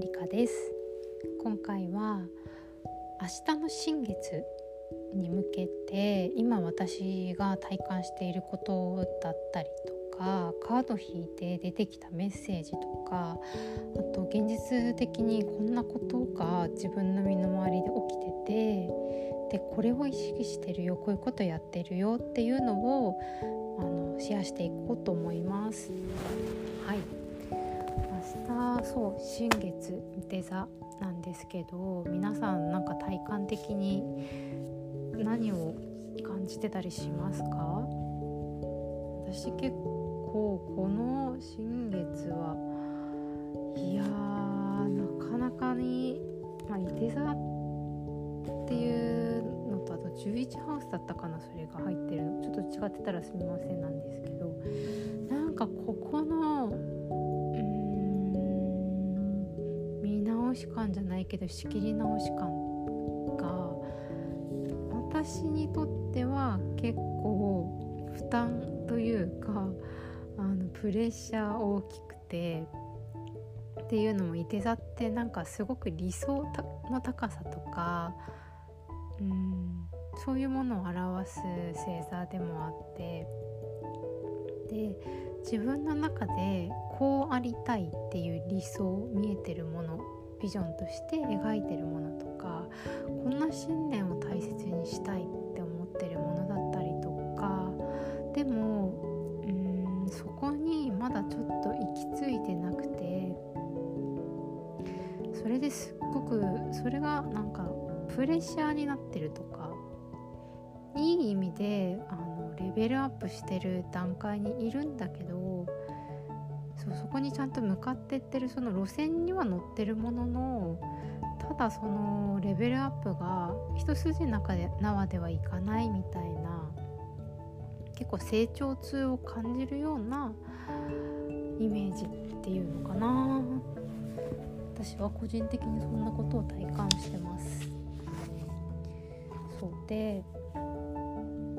理香です今回は明日の新月に向けて今私が体感していることだったりとかカード引いて出てきたメッセージとかあと現実的にこんなことが自分の身の回りで起きててでこれを意識してるよこういうことやってるよっていうのをあのシェアしていこうと思います。はい明日そう新月デザなんですけど皆さんなんか体感的に何を感じてたりしますか？私結構この新月はいやなかなかに、まあ、いて座っていうのとあと11ハウスだったかなそれが入ってるの。ちょっと違ってたらすみませんなんですけどなんかここのし感じゃないけど仕切り直し感が私にとっては結構負担というかあのプレッシャー大きくてっていうのもいて座ってなんかすごく理想の高さとかうんそういうものを表す星座でもあってで自分の中でこうありたいっていう理想見えてるものビジョンとして描いてるものとかこんな信念を大切にしたいって思ってるものだったりとかでもうんそこにまだちょっと行き着いてなくてそれですっごくそれがなんかプレッシャーになってるとかいい意味であのレベルアップしてる段階にいるんだけどそうそこにちゃんと向かってってるその路線には乗ってるもののただそのレベルアップが一筋縄で縄ではいかないみたいな結構成長痛を感じるようなイメージっていうのかな。私は個人的にそんなことを体感してます。そうでうー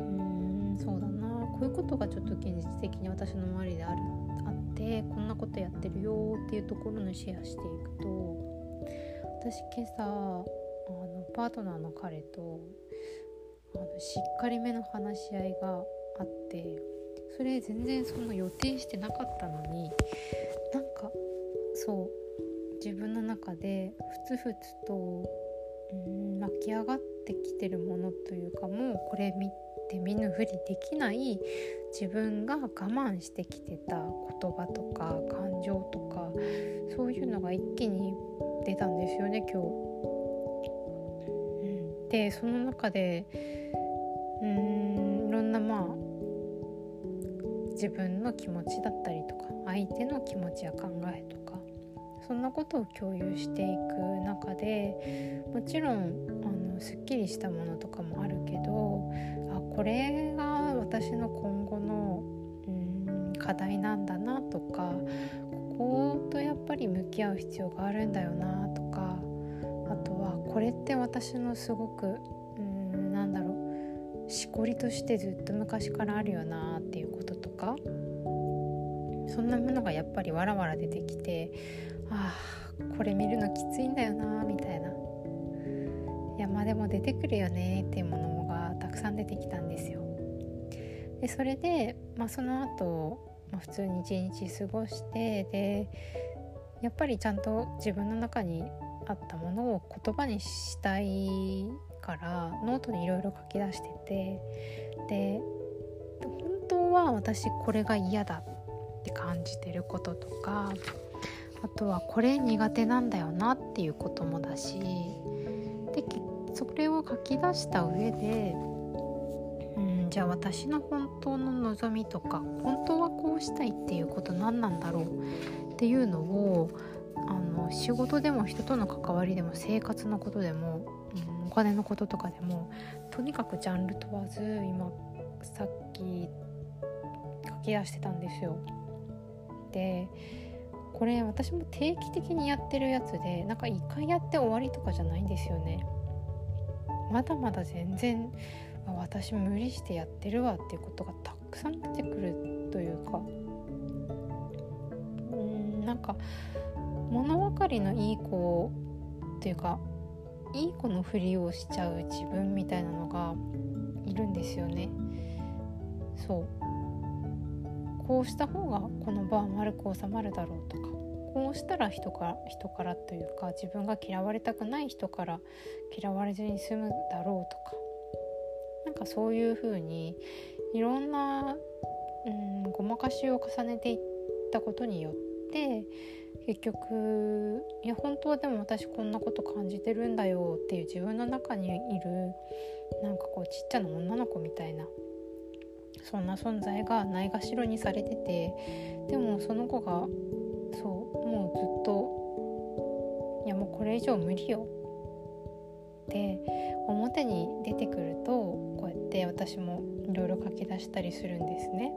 んそうだな。こういうことがちょっと現実的に私の周りであるあってこんなことやってるよっていうところにシェアしていくと私今朝あのパートナーの彼とあのしっかりめの話し合いがあってそれ全然その予定してなかったのになんかそう自分の中でふつふつとうん湧き上がってきてるものというかもうこれ見て見ぬふりできない自分が我慢してきてた言葉とか感情とかそういうのが一気に出たんですよね今日。うん、でその中でうんいろんなまあ自分の気持ちだったりとか相手の気持ちや考えとかそんなことを共有していく中でもちろんあのすっきりしたものとかもあるけどこれが私の今後のうん課題なんだなとかこことやっぱり向き合う必要があるんだよなとかあとはこれって私のすごくうんなんだろうしこりとしてずっと昔からあるよなっていうこととかそんなものがやっぱりわらわら出てきてああこれ見るのきついんだよなみたいな。いやまあでも出てくるよねっていうものがたくさん出てきたんですよ。でそれで、まあ、その後、まあ、普通に一日過ごしてでやっぱりちゃんと自分の中にあったものを言葉にしたいからノートにいろいろ書き出しててで本当は私これが嫌だって感じてることとかあとはこれ苦手なんだよなっていうこともだしでそれを書き出した上でじゃあ私の本当の望みとか本当はこうしたいっていうこと何なんだろうっていうのをあの仕事でも人との関わりでも生活のことでも、うん、お金のこととかでもとにかくジャンル問わず今さっき書き出してたんですよ。でこれ私も定期的にやってるやつでなんか一回やって終わりとかじゃないんですよね。まだまだ全然私無理してやってるわっていうことがたくさん出てくるというか。うんなんか物分かりのいい子っていうかいい子のふりをしちゃう自分みたいなのがいるんですよね。そう。こうした方がこの場は丸く収まるだろうとか。こうしたら人から人からというか自分が嫌われたくない人から嫌われずに済むだろうとか。なんかそういう風にいろんな、うん、ごまかしを重ねていったことによって結局いや本当はでも私こんなこと感じてるんだよっていう自分の中にいるなんかこうちっちゃな女の子みたいなそんな存在がないがしろにされててでもその子がそうもうずっといやもうこれ以上無理よって表に出てくるとこうやって私もいろいろ書き出したりするんですね。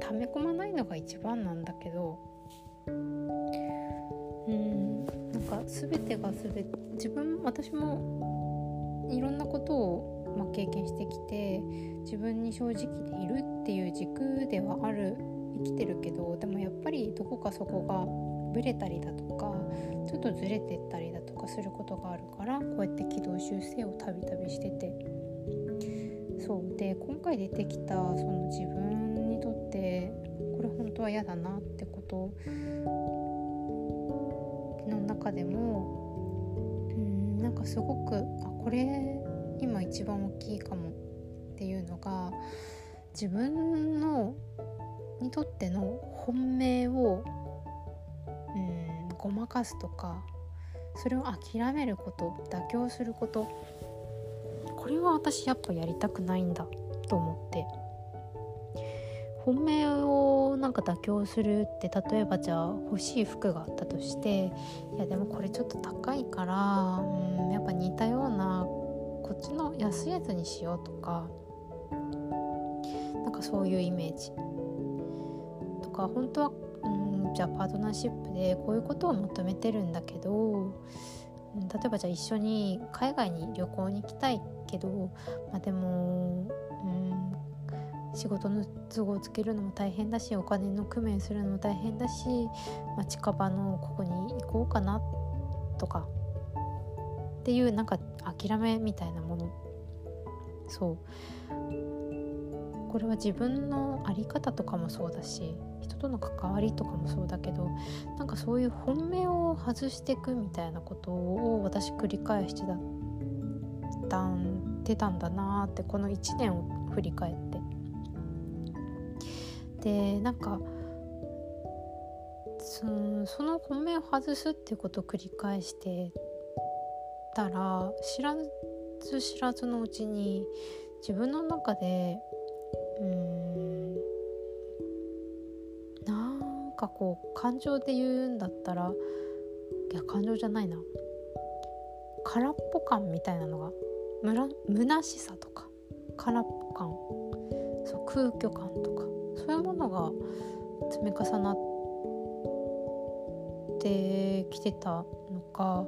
溜め込まないのが一番なんだけどうんなんか全てが全て自分私もいろんなことを、まあ、経験してきて自分に正直でいるっていう軸ではある生きてるけどでもやっぱりどこかそこがブレたりだとかちょっとずれてったりだとかすることがあるからこうやって軌道修正をたびたびしてて。そう。で今回出てきたその自分にとってこれ本当は嫌だなってことの中でもうんなんかすごくあこれ今一番大きいかもっていうのが自分のにとっての本命をごまかすとかそれを諦めること妥協すること。これは私やっぱやりたくないんだと思って。本命をなんか妥協するって例えばじゃあ欲しい服があったとしていやでもこれちょっと高いからうんやっぱ似たようなこっちの安いやつにしようとかなんかそういうイメージ。とか本当はじゃあパートナーシップでこういうことを求めてるんだけど例えばじゃあ一緒に海外に旅行に行きたいけど、まあ、でも、うん、仕事の都合をつけるのも大変だしお金の工面するのも大変だし、まあ、近場のここに行こうかなとかっていうなんか諦めみたいなもの。そう。これは自分の在り方とかもそうだし人との関わりとかもそうだけどなんかそういう本命を外していくみたいなことを私繰り返してたんてたんだなってこの1年を振り返って。でなんかその本命を外すっていうことを繰り返してたら知らず知らずのうちに自分の中でうん。なんかこう感情で言うんだったらいや感情じゃないな。空っぽ感みたいなのがむら虚しさとか空っぽ感。そう空虚感とか。そういうものが積み重なってきてたのか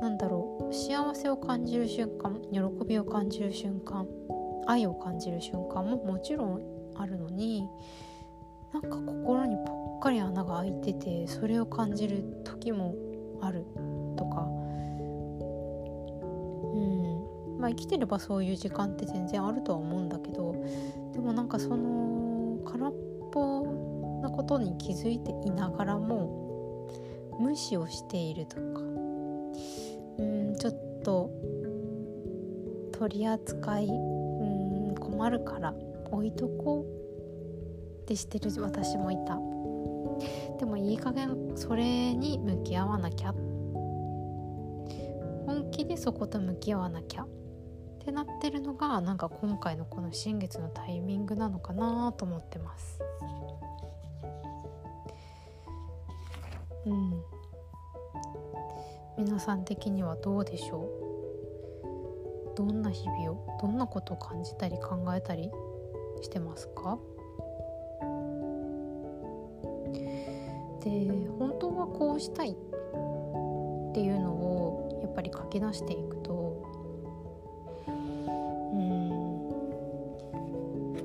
なんだろう。幸せを感じる瞬間喜びを感じる瞬間。愛を感じる瞬間ももちろんあるのになんか心にぽっかり穴が開いててそれを感じる時もあるとか。うん。まあ生きてればそういう時間って全然あるとは思うんだけどでもなんかその空っぽなことに気づいていながらも無視をしているとか。うんちょっと取り扱い困るから置いとこうってしてる私もいた。でもいい加減それに向き合わなきゃ。本気でそこと向き合わなきゃ。ってなってるのがなんか今回のこの新月のタイミングなのかなと思ってます。うん。皆さん的にはどうでしょう？どんな日々をどんなことを感じたり考えたりしてますか？で本当はこうしたいっていうのをやっぱり書き出していくとうん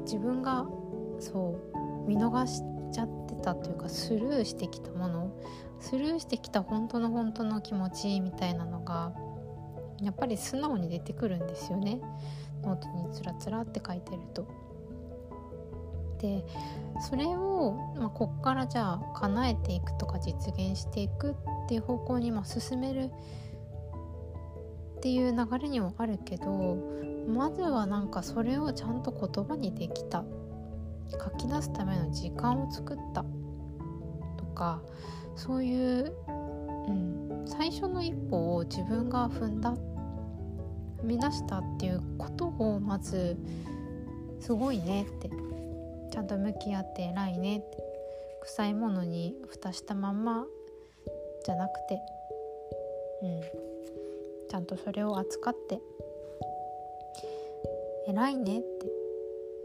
自分がそう見逃しちゃってたというかスルーしてきたものスルーしてきた本当の本当の気持ちみたいなのがやっぱり素直に出てくるんですよね。ノートにつらつらって書いてると。でそれを、まあ、こっからじゃあ叶えていくとか実現していくっていう方向にま進めるっていう流れにもあるけどまずはなんかそれをちゃんと言葉にできた。書き出すための時間を作った。とかそういう、うん、最初の一歩を自分が踏んだ踏み出したっていうことをまずすごいねって。ちゃんと向き合って偉いねって。臭いものに蓋したまんまじゃなくて。うん。ちゃんとそれを扱って。偉いねって。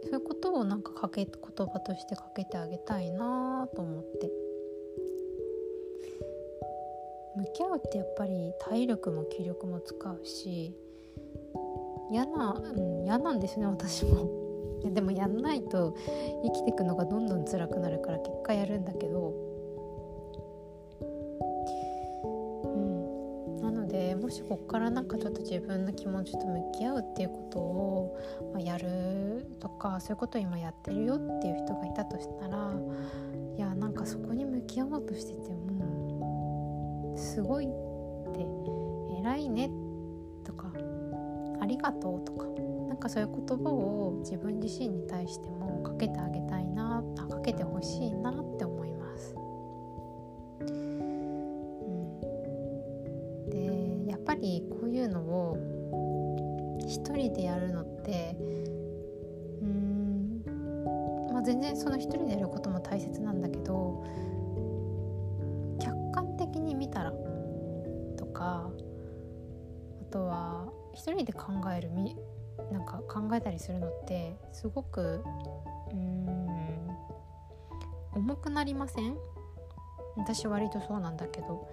そういうことをなんかかけ言葉としてかけてあげたいなと思って。向き合うってやっぱり体力も気力も使うし嫌な、うん、嫌なんですね私も。いやでもやんないと生きていくのがどんどん辛くなるから結果やるんだけど。なのでもしこっからなんかちょっと自分の気持ちと向き合うっていうことを、ま、やるとかそういうことを今やってるよっていう人がいたとしたらいやなんかそこに向き合おうとしててもすごいって偉いねとかありがとうとかなんかそういう言葉を自分自身に対してもかけてあげたいなあかけてほしいなって思います。うん、でやっぱりこういうのを一人でやるのってうん、まあ、全然その一人でやることも大切なんだけど考えるなんか考えたりするのってすごくうん重くなりません？私割とそうなんだけど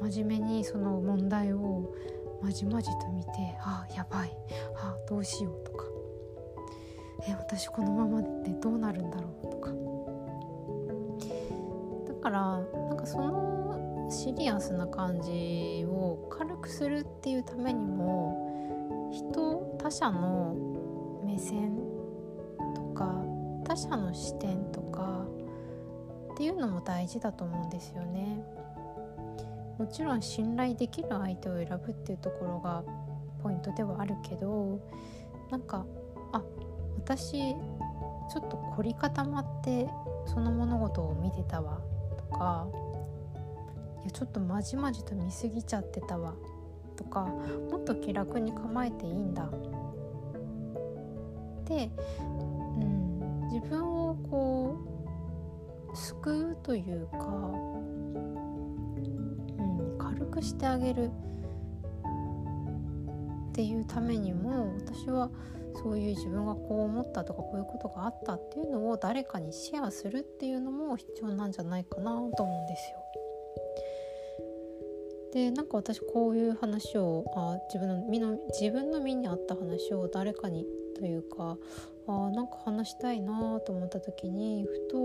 真面目にその問題をまじまじと見て「ああやばいああどうしよう」とか「え私このままでどうなるんだろう」とか。だからなんかそのシリアスな感じを軽くするっていうためにも他者の目線とか他者の視点とかっていうのも大事だと思うんですよね。もちろん信頼できる相手を選ぶっていうところがポイントではあるけどなんかあ私ちょっと凝り固まってその物事を見てたわとかいやちょっとまじまじと見過ぎちゃってたわとかもっと気楽に構えていいんだで、うん、自分をこう救うというか、うん、軽くしてあげるっていうためにも私はそういう自分がこう思ったとかこういうことがあったっていうのを誰かにシェアするっていうのも必要なんじゃないかなと思うんですよ。でなんか私こういう話をあ自分の身の自分の身に合った話を誰かにというかあなんか話したいなと思った時にふと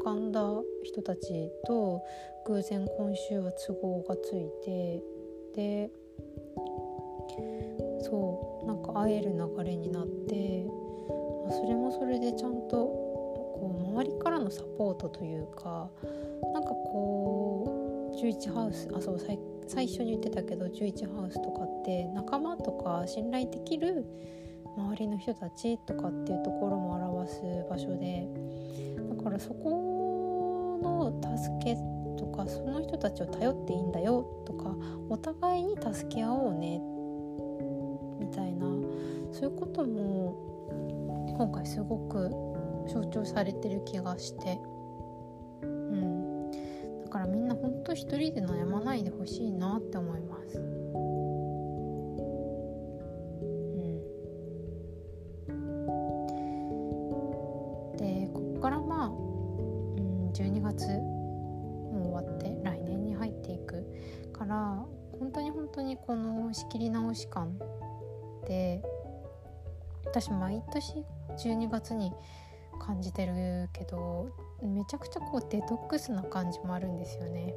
浮かんだ人たちと偶然今週は都合がついてでそうなんか会える流れになってそれもそれでちゃんとこう周りからのサポートというかなんかこう11ハウスあそう最近最初に言ってたけど11ハウスとかって仲間とか信頼できる周りの人たちとかっていうところも表す場所でだからそこの助けとかその人たちを頼っていいんだよとかお互いに助け合おうねみたいなそういうことも今回すごく象徴されてる気がして。からみんなほんと一人で悩まないでほしいなって思います。でこっからまあ、うん、12月もう終わって来年に入っていくから本当に本当にこの仕切り直し感って私毎年12月に感じてるけどめちゃくちゃこうデトックスな感じもあるんですよね。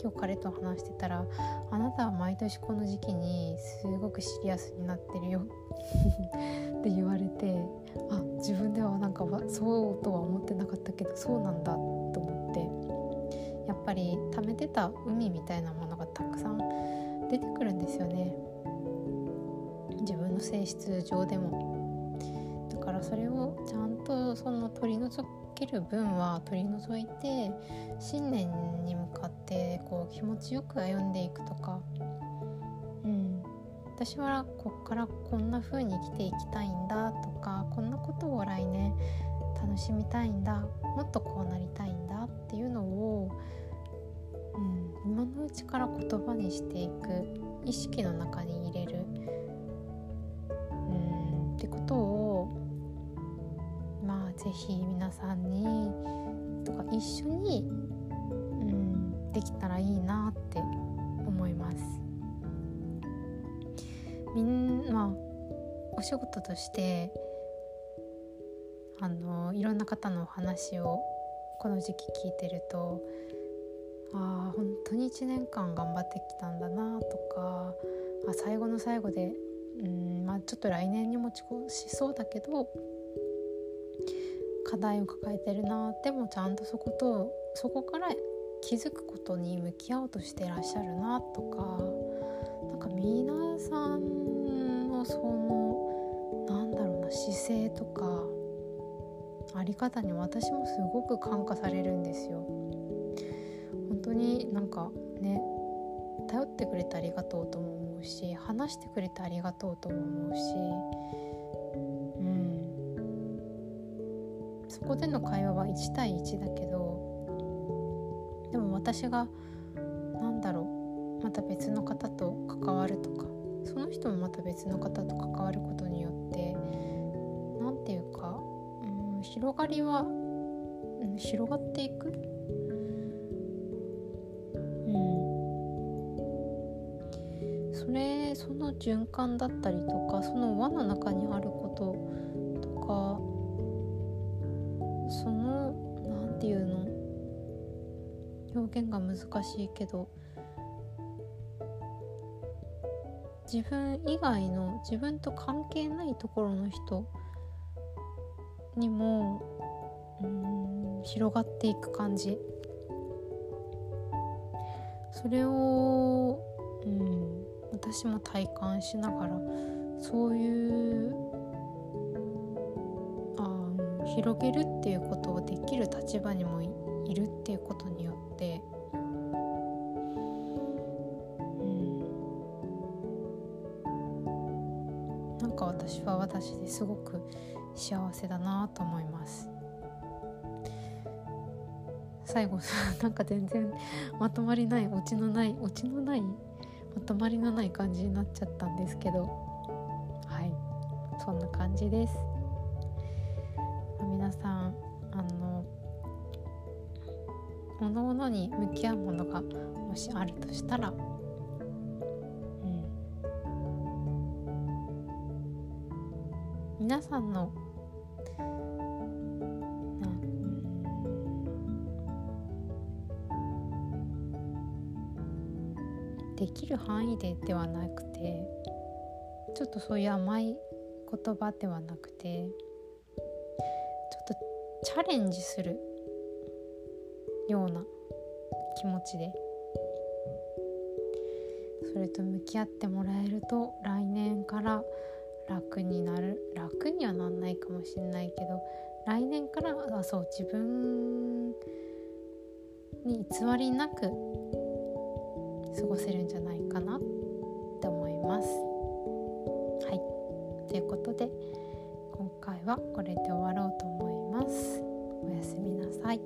今日彼と話してたら「あなたは毎年この時期にすごくシリアスになってるよ」って言われてあ自分ではなんかそうとは思ってなかったけどそうなんだと思ってやっぱり溜めてた海みたいなものがたくさん出てくるんですよね。自分の性質上でも。だからそれをちゃんとその取り除ける分は取り除いて信念に向かってこう気持ちよく歩んでいくとか。うん。私はこっからこんな風に生きていきたいんだとかこんなことを来年楽しみたいんだもっとこうなりたいんだっていうのを、うん、今のうちから言葉にしていく。意識の中に入れる、うん、ってことをまあ是非皆さんにとか一緒に、うん、できたらいいなって思います。みんまあお仕事としてあのいろんな方のお話をこの時期聞いてるとああ本当に1年間頑張ってきたんだなとかあ最後の最後でうんまあちょっと来年に持ち越しそうだけど課題を抱えてるなでもちゃんとそことそこから気づくことに向き合おうとしてらっしゃるなとかなんか皆さんのそのなんだろうな姿勢とかあり方に私もすごく感化されるんですよ。本当になんかね頼ってくれてありがとうとも思うし話してくれてありがとうとも思うしそこでの会話は1対1だけどでも私が何だろうまた別の方と関わるとかその人もまた別の方と関わることによって何て言うか、うん、広がりは、うん、広がっていく。うん。それその循環だったりとかその輪の中にあることとか現が難しいけど自分以外の自分と関係ないところの人にもうん広がっていく感じ。それをうん私も体感しながらそういう広げるっていうことをできる立場にもいるっていうことに私ですごく幸せだなと思います。最後なんか全然まとまりないオチのないオチのないまとまりのない感じになっちゃったんですけど。はい。そんな感じです、皆さんあのおのおのに向き合うものがもしあるとしたら皆さんのできる範囲でではなくてちょっとそういう甘い言葉ではなくてちょっとチャレンジするような気持ちでそれと向き合ってもらえると来年から楽になる楽にはなんないかもしんないけど来年からはそう自分に偽りなく過ごせるんじゃないかなって思います。はいということで今回はこれで終わろうと思います。おやすみなさい。